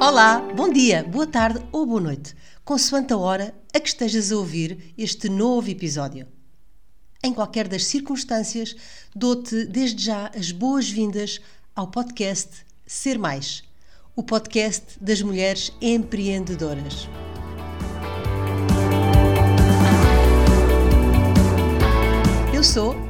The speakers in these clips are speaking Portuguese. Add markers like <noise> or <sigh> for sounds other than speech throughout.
Olá, bom dia, boa tarde ou boa noite, consoante a hora a que estejas a ouvir este novo episódio. Em qualquer das circunstâncias, dou-te desde já as boas-vindas ao podcast Ser Mais, o podcast das mulheres empreendedoras. Eu sou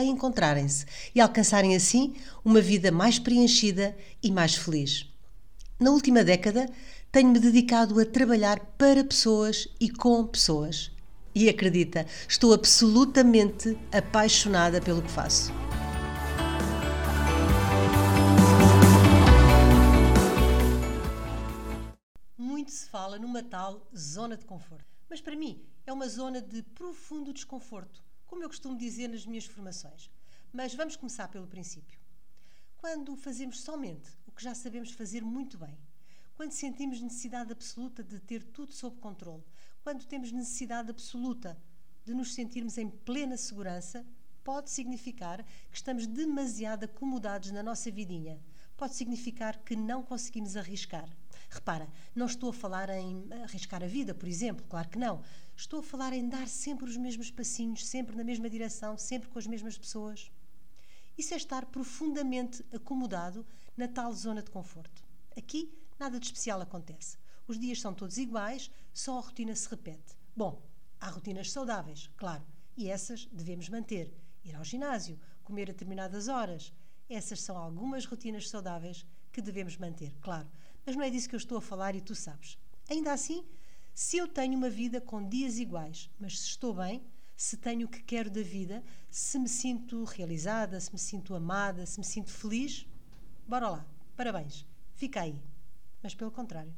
a encontrarem-se e alcançarem assim uma vida mais preenchida e mais feliz. Na última década, tenho-me dedicado a trabalhar para pessoas e com pessoas. E acredita, estou absolutamente apaixonada pelo que faço. Muito se fala numa tal zona de conforto. Mas para mim é uma zona de profundo desconforto como eu costumo dizer nas minhas formações. Mas vamos começar pelo princípio. Quando fazemos somente o que já sabemos fazer muito bem, quando sentimos necessidade absoluta de ter tudo sob controle, quando temos necessidade absoluta de nos sentirmos em plena segurança, pode significar que estamos demasiado acomodados na nossa vidinha. Pode significar que não conseguimos arriscar. Repara, não estou a falar em arriscar a vida, por exemplo, claro que não. Estou a falar em dar sempre os mesmos passinhos, sempre na mesma direção, sempre com as mesmas pessoas. Isso é estar profundamente acomodado na tal zona de conforto. Aqui nada de especial acontece. Os dias são todos iguais, só a rotina se repete. Bom, há rotinas saudáveis, claro, e essas devemos manter. Ir ao ginásio, comer a determinadas horas. Essas são algumas rotinas saudáveis que devemos manter, claro. Mas não é disso que eu estou a falar e tu sabes. Ainda assim, se eu tenho uma vida com dias iguais, mas se estou bem, se tenho o que quero da vida, se me sinto realizada, se me sinto amada, se me sinto feliz, bora lá, parabéns, fica aí. Mas pelo contrário,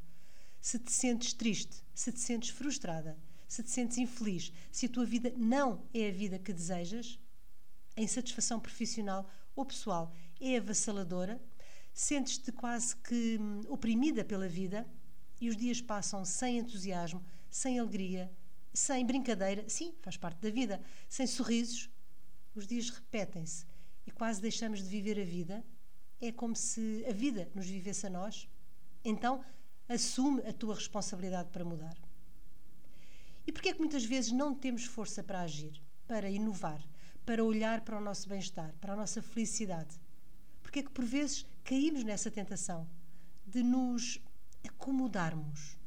se te sentes triste, se te sentes frustrada, se te sentes infeliz, se a tua vida não é a vida que desejas, a insatisfação profissional ou pessoal é avassaladora, sentes-te quase que hum, oprimida pela vida, e os dias passam sem entusiasmo, sem alegria, sem brincadeira, sim, faz parte da vida, sem sorrisos, os dias repetem-se e quase deixamos de viver a vida. É como se a vida nos vivesse a nós. Então, assume a tua responsabilidade para mudar. E porquê é que muitas vezes não temos força para agir, para inovar, para olhar para o nosso bem-estar, para a nossa felicidade? Porquê é que por vezes caímos nessa tentação de nos acomodarmos?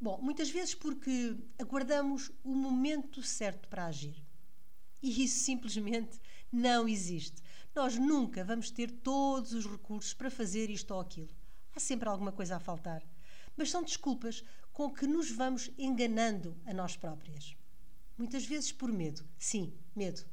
Bom, muitas vezes porque aguardamos o momento certo para agir. E isso simplesmente não existe. Nós nunca vamos ter todos os recursos para fazer isto ou aquilo. Há sempre alguma coisa a faltar. Mas são desculpas com que nos vamos enganando a nós próprias. Muitas vezes por medo. Sim, medo.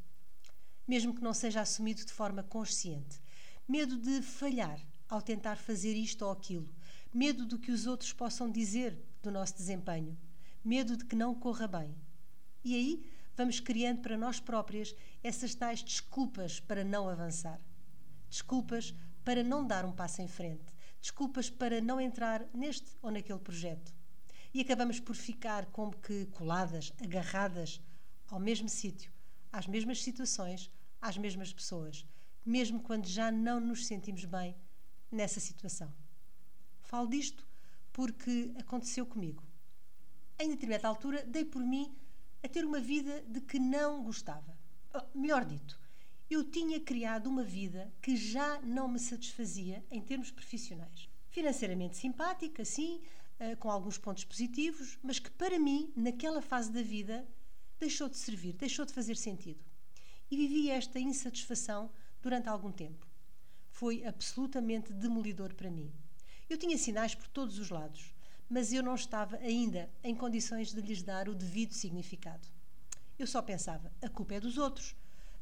Mesmo que não seja assumido de forma consciente. Medo de falhar ao tentar fazer isto ou aquilo medo do que os outros possam dizer do nosso desempenho, medo de que não corra bem. E aí vamos criando para nós próprias essas tais desculpas para não avançar. Desculpas para não dar um passo em frente. Desculpas para não entrar neste ou naquele projeto. E acabamos por ficar como que coladas, agarradas ao mesmo sítio, às mesmas situações, às mesmas pessoas, mesmo quando já não nos sentimos bem nessa situação. Falo disto porque aconteceu comigo. Em determinada altura, dei por mim a ter uma vida de que não gostava. Oh, melhor dito, eu tinha criado uma vida que já não me satisfazia em termos profissionais. Financeiramente simpática, sim, uh, com alguns pontos positivos, mas que para mim, naquela fase da vida, deixou de servir, deixou de fazer sentido. E vivi esta insatisfação durante algum tempo. Foi absolutamente demolidor para mim. Eu tinha sinais por todos os lados, mas eu não estava ainda em condições de lhes dar o devido significado. Eu só pensava: a culpa é dos outros.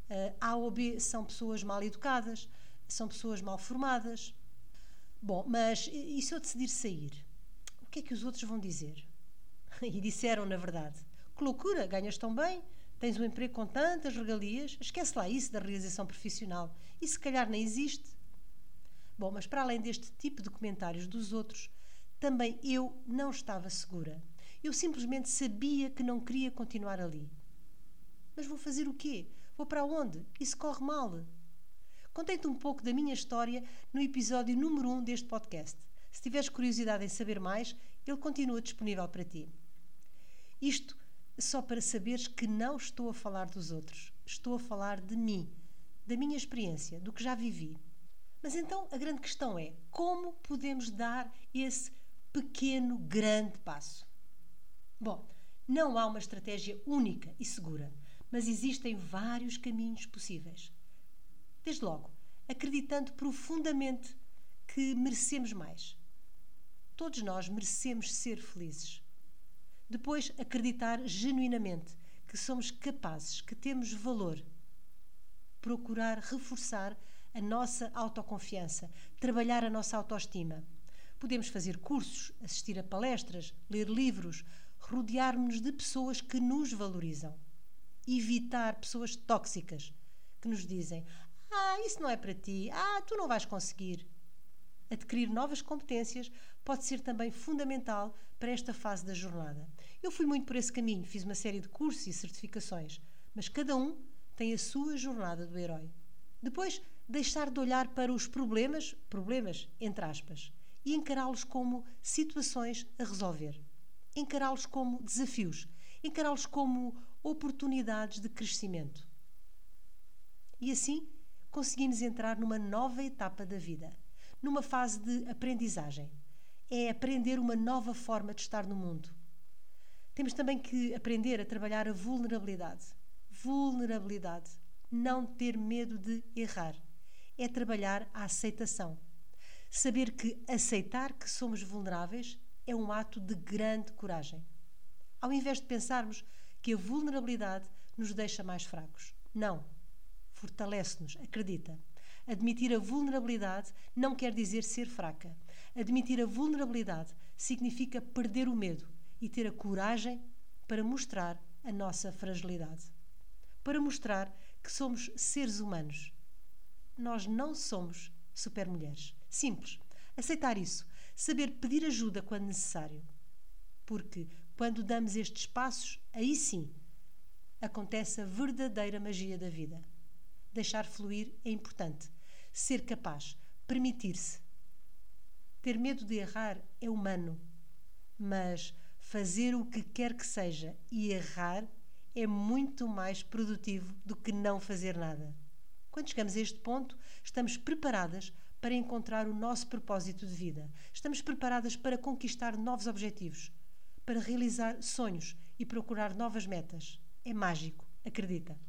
Uh, a ou B são pessoas mal educadas, são pessoas mal formadas. Bom, mas e se eu decidir sair? O que é que os outros vão dizer? <laughs> E disseram, na verdade: que loucura, ganhas tão bem, tens um emprego com tantas regalias, esquece lá isso da realização profissional. E se calhar nem existe. Bom, mas para além deste tipo de comentários dos outros, também eu não estava segura. Eu simplesmente sabia que não queria continuar ali. Mas vou fazer o quê? Vou para onde? Isso corre mal. Contei-te um pouco da minha história no episódio número 1 um deste podcast. Se tiveres curiosidade em saber mais, ele continua disponível para ti. Isto só para saberes que não estou a falar dos outros. Estou a falar de mim, da minha experiência, do que já vivi. Mas então a grande questão é: como podemos dar esse pequeno, grande passo? Bom, não há uma estratégia única e segura, mas existem vários caminhos possíveis. Desde logo, acreditando profundamente que merecemos mais. Todos nós merecemos ser felizes. Depois, acreditar genuinamente que somos capazes, que temos valor. Procurar reforçar a nossa autoconfiança, trabalhar a nossa autoestima. Podemos fazer cursos, assistir a palestras, ler livros, rodear-nos de pessoas que nos valorizam. Evitar pessoas tóxicas que nos dizem: Ah, isso não é para ti. Ah, tu não vais conseguir. Adquirir novas competências pode ser também fundamental para esta fase da jornada. Eu fui muito por esse caminho, fiz uma série de cursos e certificações, mas cada um tem a sua jornada do herói. Depois, deixar de olhar para os problemas, problemas entre aspas, e encará-los como situações a resolver. Encará-los como desafios, encará-los como oportunidades de crescimento. E assim conseguimos entrar numa nova etapa da vida, numa fase de aprendizagem. É aprender uma nova forma de estar no mundo. Temos também que aprender a trabalhar a vulnerabilidade. Vulnerabilidade. Não ter medo de errar. É trabalhar a aceitação. Saber que aceitar que somos vulneráveis é um ato de grande coragem. Ao invés de pensarmos que a vulnerabilidade nos deixa mais fracos. Não. Fortalece-nos, acredita. Admitir a vulnerabilidade não quer dizer ser fraca. Admitir a vulnerabilidade significa perder o medo e ter a coragem para mostrar a nossa fragilidade. Para mostrar que somos seres humanos. Nós não somos supermulheres. Simples. Aceitar isso. Saber pedir ajuda quando necessário. Porque quando damos estes passos, aí sim acontece a verdadeira magia da vida. Deixar fluir é importante. Ser capaz, permitir-se. Ter medo de errar é humano, mas fazer o que quer que seja e errar é muito mais produtivo do que não fazer nada. Quando chegamos a este ponto, estamos preparadas para encontrar o nosso propósito de vida. Estamos preparadas para conquistar novos objetivos, para realizar sonhos e procurar novas metas. É mágico, acredita.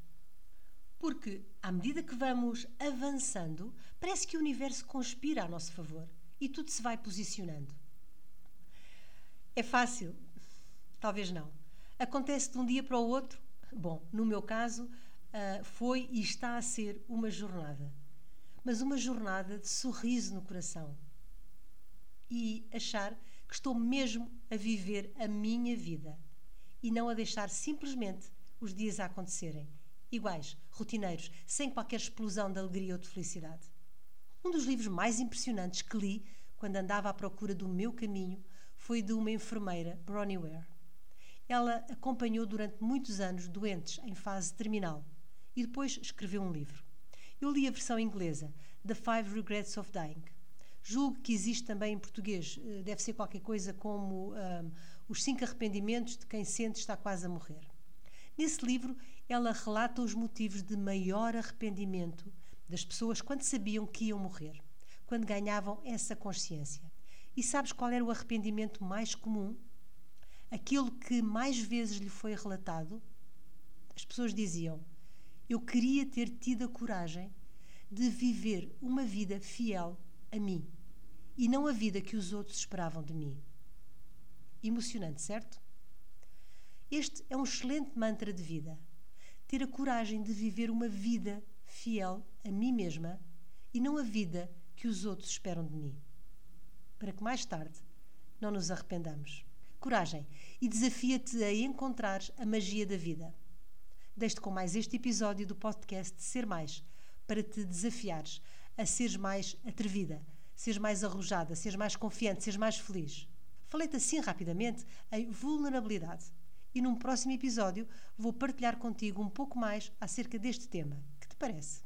Porque, à medida que vamos avançando, parece que o universo conspira a nosso favor e tudo se vai posicionando. É fácil? Talvez não. Acontece de um dia para o outro? Bom, no meu caso, uh, foi e está a ser uma jornada. Mas uma jornada de sorriso no coração. E achar que estou mesmo a viver a minha vida e não a deixar simplesmente os dias a acontecerem iguais, rotineiros, sem qualquer explosão de alegria ou de felicidade. Um dos livros mais impressionantes que li quando andava à procura do meu caminho foi de uma enfermeira, Bronnie Ware. Ela acompanhou durante muitos anos doentes em fase terminal e depois escreveu um livro. Eu li a versão inglesa, The Five Regrets of Dying. Julgo que existe também em português, eh, deve ser qualquer coisa como um, Os Cinco Arrependimentos de Quem Sente Está Quase a Morrer. Nesse livro, ela relata os motivos de maior arrependimento das pessoas quando sabiam que iam morrer, quando ganhavam essa consciência. E sabes qual era o arrependimento mais comum? Aquilo que mais vezes lhe foi relatado? As pessoas diziam: Eu queria ter tido a coragem de viver uma vida fiel a mim e não a vida que os outros esperavam de mim. Emocionante, certo? Este é um excelente mantra de vida. Ter a coragem de viver uma vida fiel a mim mesma e não a vida que os outros esperam de mim. Para que mais tarde não nos arrependamos. Coragem e desafia-te a encontrar a magia da vida. Deixe-te com mais este episódio do podcast Ser Mais, para te desafiares a seres mais atrevida, seres mais arrojada, seres mais confiante, seres mais feliz. Falei-te assim rapidamente em vulnerabilidade e num próximo episódio vou partilhar contigo um pouco mais acerca deste tema. Que te parece?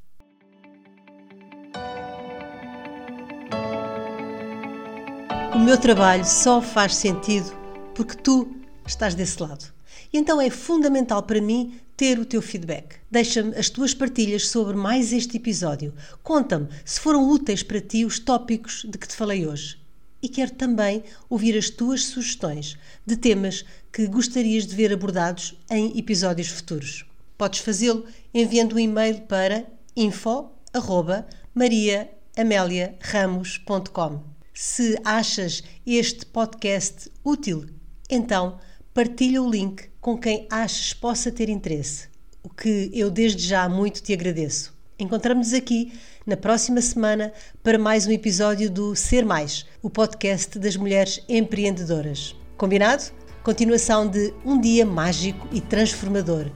O meu trabalho só faz sentido porque tu estás desse lado. E então é fundamental para mim ter o teu feedback. Deixa-me as tuas partilhas sobre mais este episódio. Conta-me se foram úteis para ti os tópicos de que te falei hoje e quero também ouvir as tuas sugestões de temas que gostarias de ver abordados em episódios futuros. Podes fazê-lo enviando um e-mail para info@mariaameliaramos.com. Se achas este podcast útil, então partilha o link com quem achas possa ter interesse, o que eu desde já muito te agradeço. Encontramos-nos aqui na próxima semana para mais um episódio do Ser Mais, o podcast das mulheres empreendedoras. Combinado? Continuação de um dia mágico e transformador.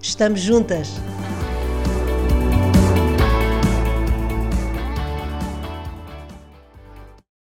Estamos juntas!